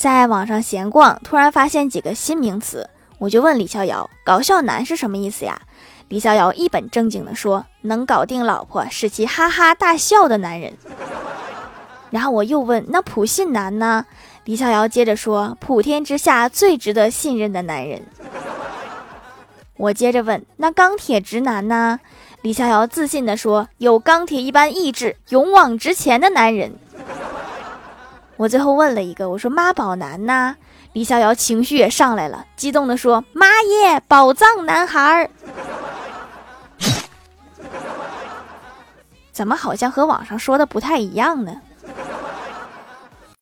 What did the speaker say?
在网上闲逛，突然发现几个新名词，我就问李逍遥：“搞笑男是什么意思呀？”李逍遥一本正经地说：“能搞定老婆，使其哈哈大笑的男人。”然后我又问：“那普信男呢？”李逍遥接着说：“普天之下最值得信任的男人。”我接着问：“那钢铁直男呢？”李逍遥自信地说：“有钢铁一般意志、勇往直前的男人。”我最后问了一个，我说妈宝男呢？李逍遥情绪也上来了，激动地说：“妈耶，宝藏男孩儿！” 怎么好像和网上说的不太一样呢？